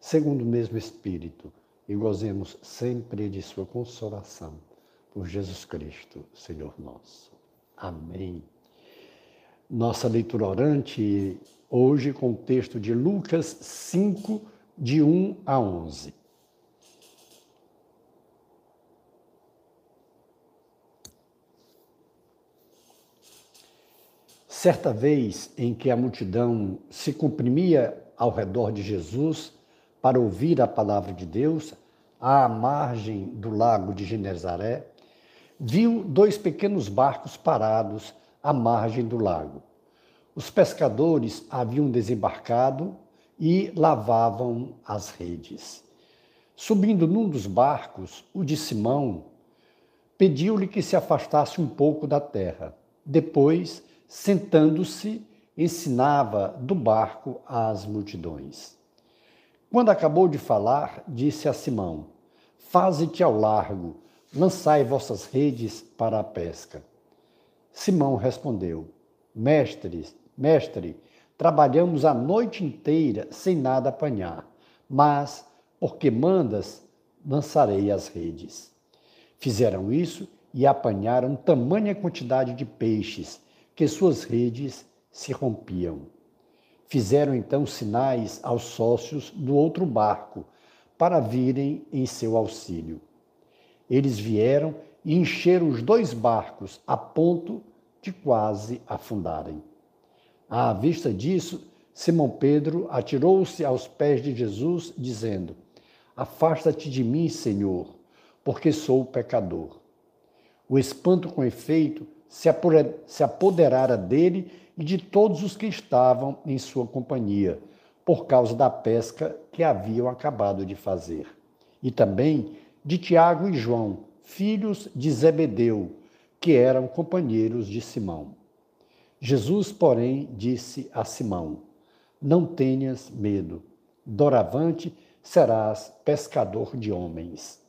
segundo o mesmo Espírito, e gozemos sempre de Sua consolação. Por Jesus Cristo, Senhor nosso. Amém. Nossa leitura orante hoje com o texto de Lucas 5, de 1 a 11. Certa vez em que a multidão se comprimia ao redor de Jesus para ouvir a palavra de Deus, à margem do lago de Genezaré, viu dois pequenos barcos parados à margem do lago. Os pescadores haviam desembarcado e lavavam as redes. Subindo num dos barcos, o de Simão pediu-lhe que se afastasse um pouco da terra. Depois, sentando-se, ensinava do barco às multidões. Quando acabou de falar, disse a Simão: Faze-te ao largo, lançai vossas redes para a pesca. Simão respondeu: Mestre, mestre, trabalhamos a noite inteira sem nada apanhar, mas porque mandas, lançarei as redes. Fizeram isso e apanharam tamanha quantidade de peixes que suas redes se rompiam. Fizeram então sinais aos sócios do outro barco para virem em seu auxílio. Eles vieram e encheram os dois barcos a ponto de quase afundarem. À vista disso, Simão Pedro atirou-se aos pés de Jesus, dizendo: Afasta-te de mim, Senhor, porque sou pecador. O espanto, com efeito, se apoderara dele e de todos os que estavam em sua companhia, por causa da pesca que haviam acabado de fazer. E também de Tiago e João, filhos de Zebedeu, que eram companheiros de Simão. Jesus, porém, disse a Simão: Não tenhas medo, doravante serás pescador de homens.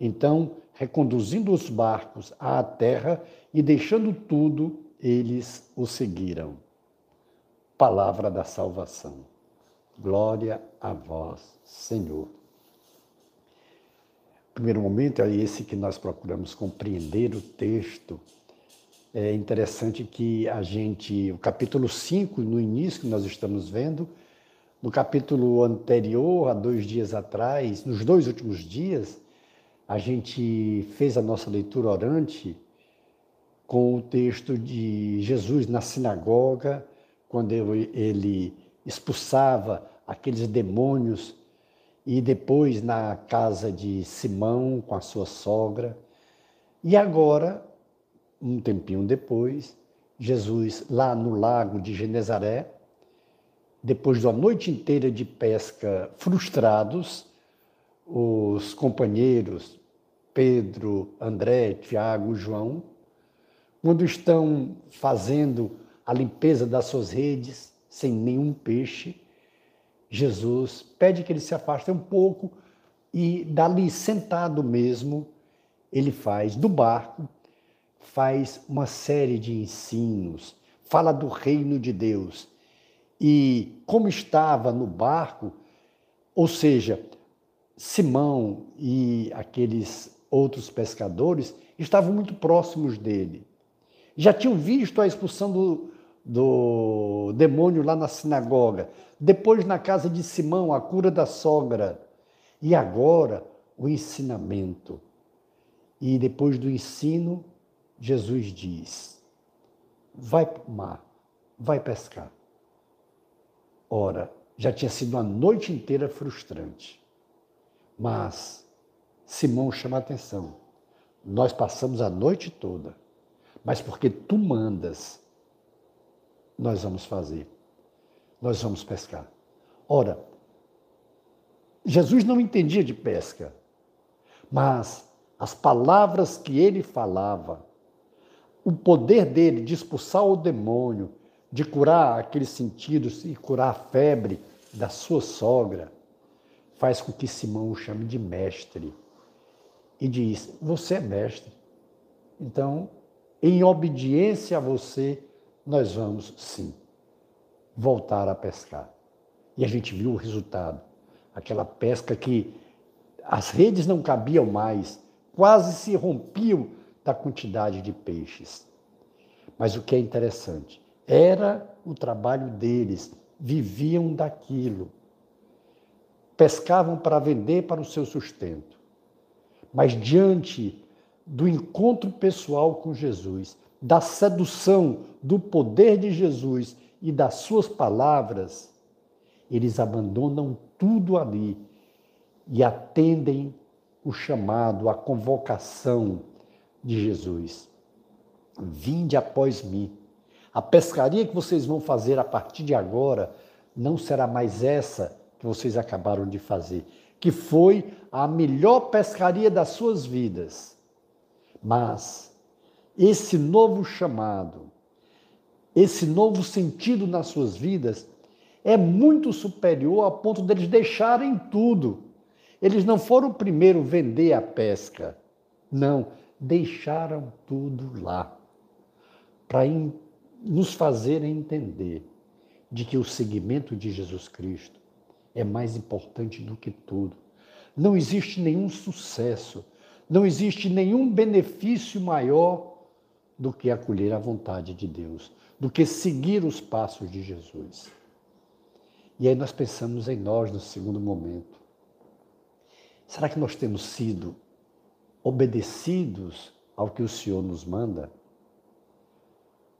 Então, reconduzindo os barcos à terra, e deixando tudo, eles o seguiram. Palavra da salvação. Glória a vós, Senhor. O primeiro momento é esse que nós procuramos compreender o texto. É interessante que a gente, o capítulo 5, no início que nós estamos vendo, no capítulo anterior, há dois dias atrás, nos dois últimos dias, a gente fez a nossa leitura orante com o texto de Jesus na sinagoga, quando ele expulsava aqueles demônios, e depois na casa de Simão com a sua sogra. E agora, um tempinho depois, Jesus lá no lago de Genezaré, depois de uma noite inteira de pesca frustrados, os companheiros Pedro, André, Tiago, João quando estão fazendo a limpeza das suas redes sem nenhum peixe, Jesus pede que eles se afastem um pouco e dali sentado mesmo, ele faz do barco, faz uma série de ensinos, fala do reino de Deus. E como estava no barco, ou seja, Simão e aqueles outros pescadores estavam muito próximos dele já tinham visto a expulsão do, do demônio lá na sinagoga, depois na casa de Simão, a cura da sogra, e agora o ensinamento. E depois do ensino, Jesus diz: vai para o mar, vai pescar. Ora, já tinha sido uma noite inteira frustrante. Mas Simão chama a atenção. Nós passamos a noite toda mas porque tu mandas, nós vamos fazer. Nós vamos pescar. Ora, Jesus não entendia de pesca, mas as palavras que ele falava, o poder dele de expulsar o demônio, de curar aqueles sentidos e curar a febre da sua sogra, faz com que Simão o chame de mestre e diz: Você é mestre. Então, em obediência a você, nós vamos sim voltar a pescar. E a gente viu o resultado. Aquela pesca que as redes não cabiam mais, quase se rompiam da quantidade de peixes. Mas o que é interessante, era o trabalho deles, viviam daquilo. Pescavam para vender para o seu sustento. Mas diante do encontro pessoal com Jesus, da sedução do poder de Jesus e das suas palavras, eles abandonam tudo ali e atendem o chamado, a convocação de Jesus. Vinde após mim. A pescaria que vocês vão fazer a partir de agora não será mais essa que vocês acabaram de fazer, que foi a melhor pescaria das suas vidas. Mas esse novo chamado, esse novo sentido nas suas vidas é muito superior a ponto deles deixarem tudo. Eles não foram primeiro vender a pesca. Não, deixaram tudo lá para nos fazerem entender de que o seguimento de Jesus Cristo é mais importante do que tudo. Não existe nenhum sucesso, não existe nenhum benefício maior do que acolher a vontade de Deus, do que seguir os passos de Jesus. E aí nós pensamos em nós no segundo momento. Será que nós temos sido obedecidos ao que o Senhor nos manda?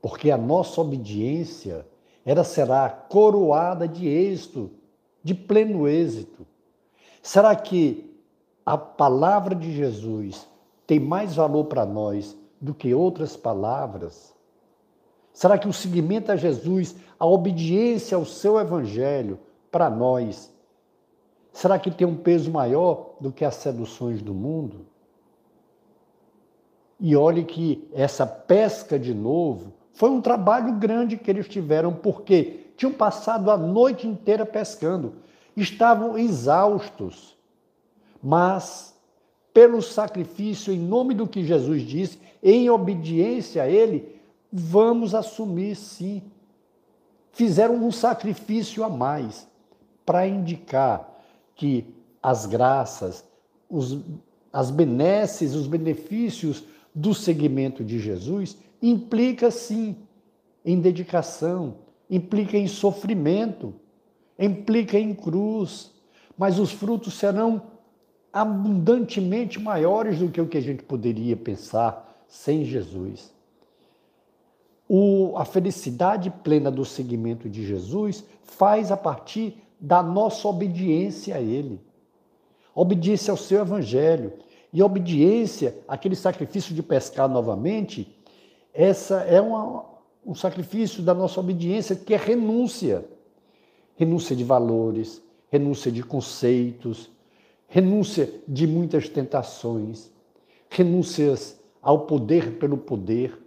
Porque a nossa obediência ela será coroada de êxito, de pleno êxito. Será que a palavra de Jesus tem mais valor para nós do que outras palavras? Será que o seguimento a Jesus, a obediência ao seu evangelho para nós, será que tem um peso maior do que as seduções do mundo? E olhe que essa pesca de novo foi um trabalho grande que eles tiveram, porque tinham passado a noite inteira pescando, estavam exaustos, mas pelo sacrifício, em nome do que Jesus disse, em obediência a Ele, vamos assumir sim. Fizeram um sacrifício a mais para indicar que as graças, os, as benesses, os benefícios do seguimento de Jesus implica sim em dedicação, implica em sofrimento, implica em cruz, mas os frutos serão abundantemente maiores do que o que a gente poderia pensar sem Jesus. O, a felicidade plena do seguimento de Jesus faz a partir da nossa obediência a Ele, obediência ao seu Evangelho. E obediência, aquele sacrifício de pescar novamente, essa é uma, um sacrifício da nossa obediência que é renúncia. Renúncia de valores, renúncia de conceitos, renúncia de muitas tentações, renúncias ao poder pelo poder,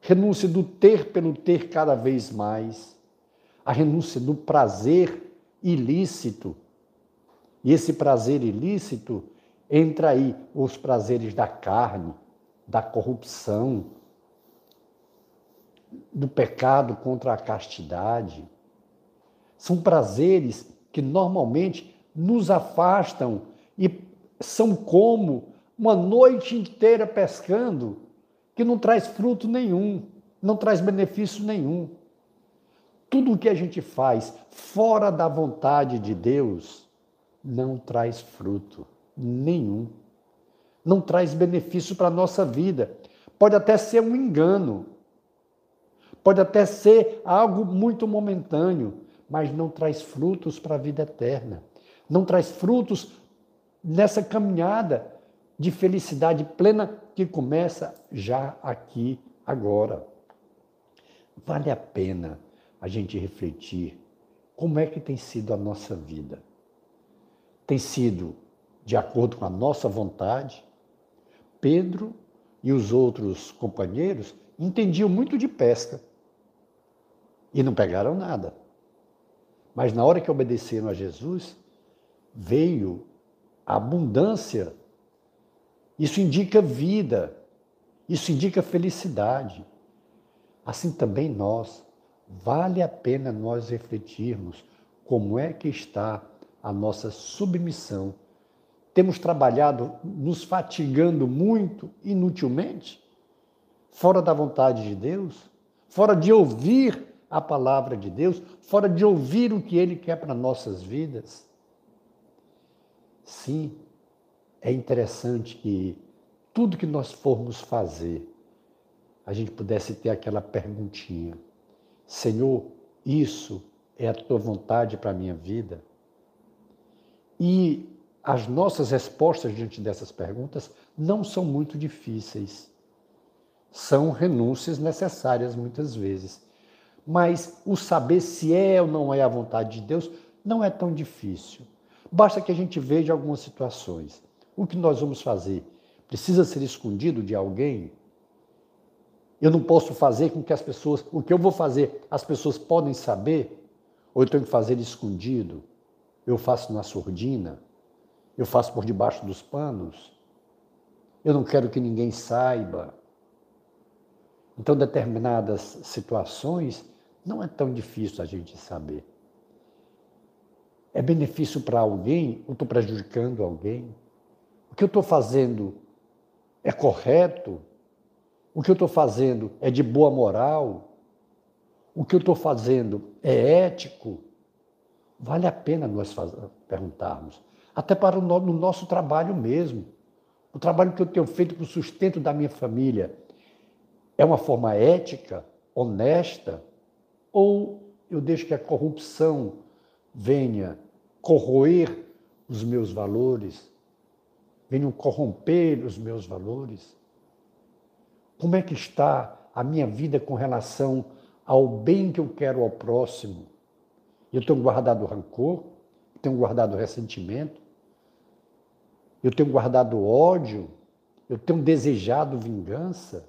renúncia do ter pelo ter cada vez mais, a renúncia do prazer ilícito. E esse prazer ilícito entra aí os prazeres da carne, da corrupção, do pecado contra a castidade. São prazeres que normalmente nos afastam e são como uma noite inteira pescando que não traz fruto nenhum, não traz benefício nenhum. Tudo o que a gente faz fora da vontade de Deus não traz fruto nenhum. Não traz benefício para a nossa vida. Pode até ser um engano, pode até ser algo muito momentâneo, mas não traz frutos para a vida eterna. Não traz frutos nessa caminhada de felicidade plena que começa já aqui, agora. Vale a pena a gente refletir como é que tem sido a nossa vida tem sido de acordo com a nossa vontade. Pedro e os outros companheiros entendiam muito de pesca e não pegaram nada. Mas na hora que obedeceram a Jesus, veio a abundância. Isso indica vida, isso indica felicidade. Assim também nós, vale a pena nós refletirmos como é que está a nossa submissão. Temos trabalhado nos fatigando muito inutilmente, fora da vontade de Deus, fora de ouvir a palavra de Deus, fora de ouvir o que Ele quer para nossas vidas. Sim, é interessante que tudo que nós formos fazer, a gente pudesse ter aquela perguntinha: Senhor, isso é a tua vontade para a minha vida? E as nossas respostas diante dessas perguntas não são muito difíceis. São renúncias necessárias muitas vezes. Mas o saber se é ou não é a vontade de Deus não é tão difícil. Basta que a gente veja algumas situações. O que nós vamos fazer? Precisa ser escondido de alguém? Eu não posso fazer com que as pessoas. O que eu vou fazer, as pessoas podem saber? Ou eu tenho que fazer escondido? Eu faço na surdina? Eu faço por debaixo dos panos? Eu não quero que ninguém saiba. Então, determinadas situações não é tão difícil a gente saber. É benefício para alguém ou estou prejudicando alguém? O que eu estou fazendo é correto? O que eu estou fazendo é de boa moral? O que eu estou fazendo é ético? Vale a pena nós perguntarmos. Até para o no, no nosso trabalho mesmo. O trabalho que eu tenho feito para o sustento da minha família é uma forma ética, honesta? Ou eu deixo que a corrupção venha corroer os meus valores, venham corromper os meus valores? Como é que está a minha vida com relação ao bem que eu quero ao próximo? Eu tenho guardado rancor, tenho guardado ressentimento, eu tenho guardado ódio, eu tenho desejado vingança.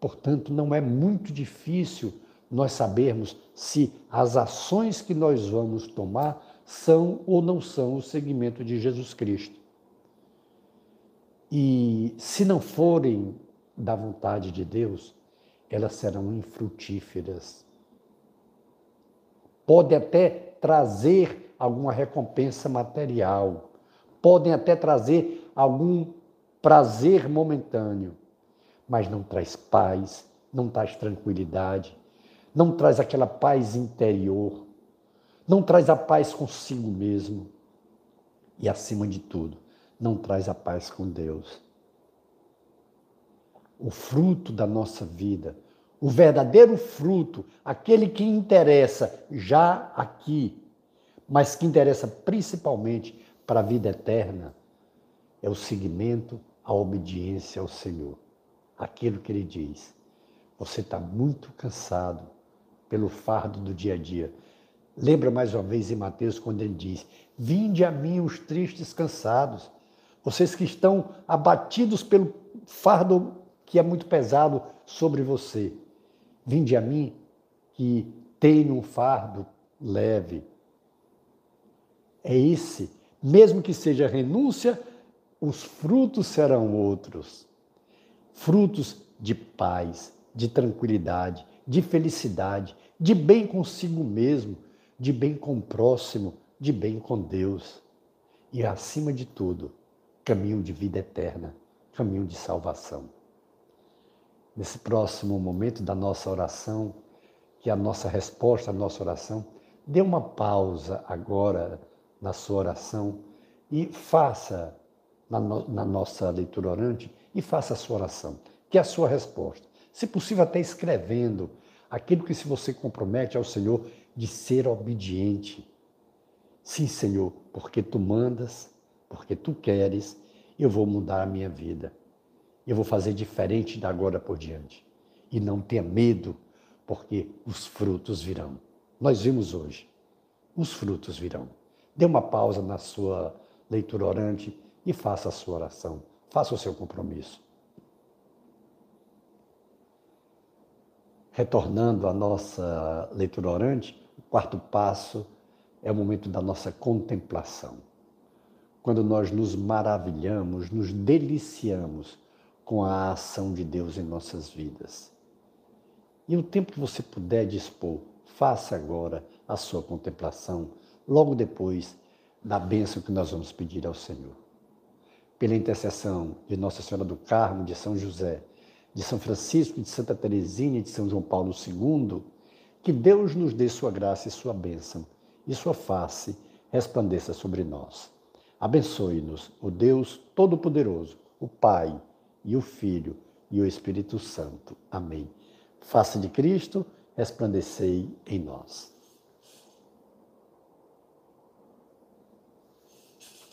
Portanto, não é muito difícil nós sabermos se as ações que nós vamos tomar são ou não são o segmento de Jesus Cristo. E se não forem da vontade de Deus, elas serão infrutíferas. Pode até trazer alguma recompensa material, podem até trazer algum prazer momentâneo, mas não traz paz, não traz tranquilidade, não traz aquela paz interior, não traz a paz consigo mesmo e, acima de tudo, não traz a paz com Deus. O fruto da nossa vida, o verdadeiro fruto, aquele que interessa já aqui, mas que interessa principalmente para a vida eterna, é o seguimento, a obediência ao Senhor. Aquilo que Ele diz. Você está muito cansado, pelo fardo do dia a dia. Lembra mais uma vez em Mateus quando ele diz: Vinde a mim os tristes cansados, vocês que estão abatidos pelo fardo que é muito pesado sobre você. Vinde a mim que tem um fardo leve. É esse, mesmo que seja renúncia, os frutos serão outros. Frutos de paz, de tranquilidade, de felicidade, de bem consigo mesmo, de bem com o próximo, de bem com Deus. E, acima de tudo, caminho de vida eterna, caminho de salvação. Nesse próximo momento da nossa oração, que a nossa resposta à nossa oração, dê uma pausa agora na sua oração e faça na, no, na nossa leitura orante e faça a sua oração, que é a sua resposta. Se possível, até escrevendo aquilo que se você compromete ao Senhor de ser obediente. Sim, Senhor, porque tu mandas, porque tu queres, eu vou mudar a minha vida. Eu vou fazer diferente da agora por diante. E não tenha medo, porque os frutos virão. Nós vimos hoje, os frutos virão. Dê uma pausa na sua leitura orante e faça a sua oração. Faça o seu compromisso. Retornando à nossa leitura orante, o quarto passo é o momento da nossa contemplação. Quando nós nos maravilhamos, nos deliciamos com a ação de Deus em nossas vidas. E o tempo que você puder dispor, faça agora a sua contemplação, logo depois da bênção que nós vamos pedir ao Senhor. Pela intercessão de Nossa Senhora do Carmo, de São José, de São Francisco, de Santa Teresinha de São João Paulo II, que Deus nos dê sua graça e sua bênção, e sua face resplandeça sobre nós. Abençoe-nos o Deus Todo-Poderoso, o Pai e o Filho e o Espírito Santo. Amém. Face de Cristo, resplandecei em nós.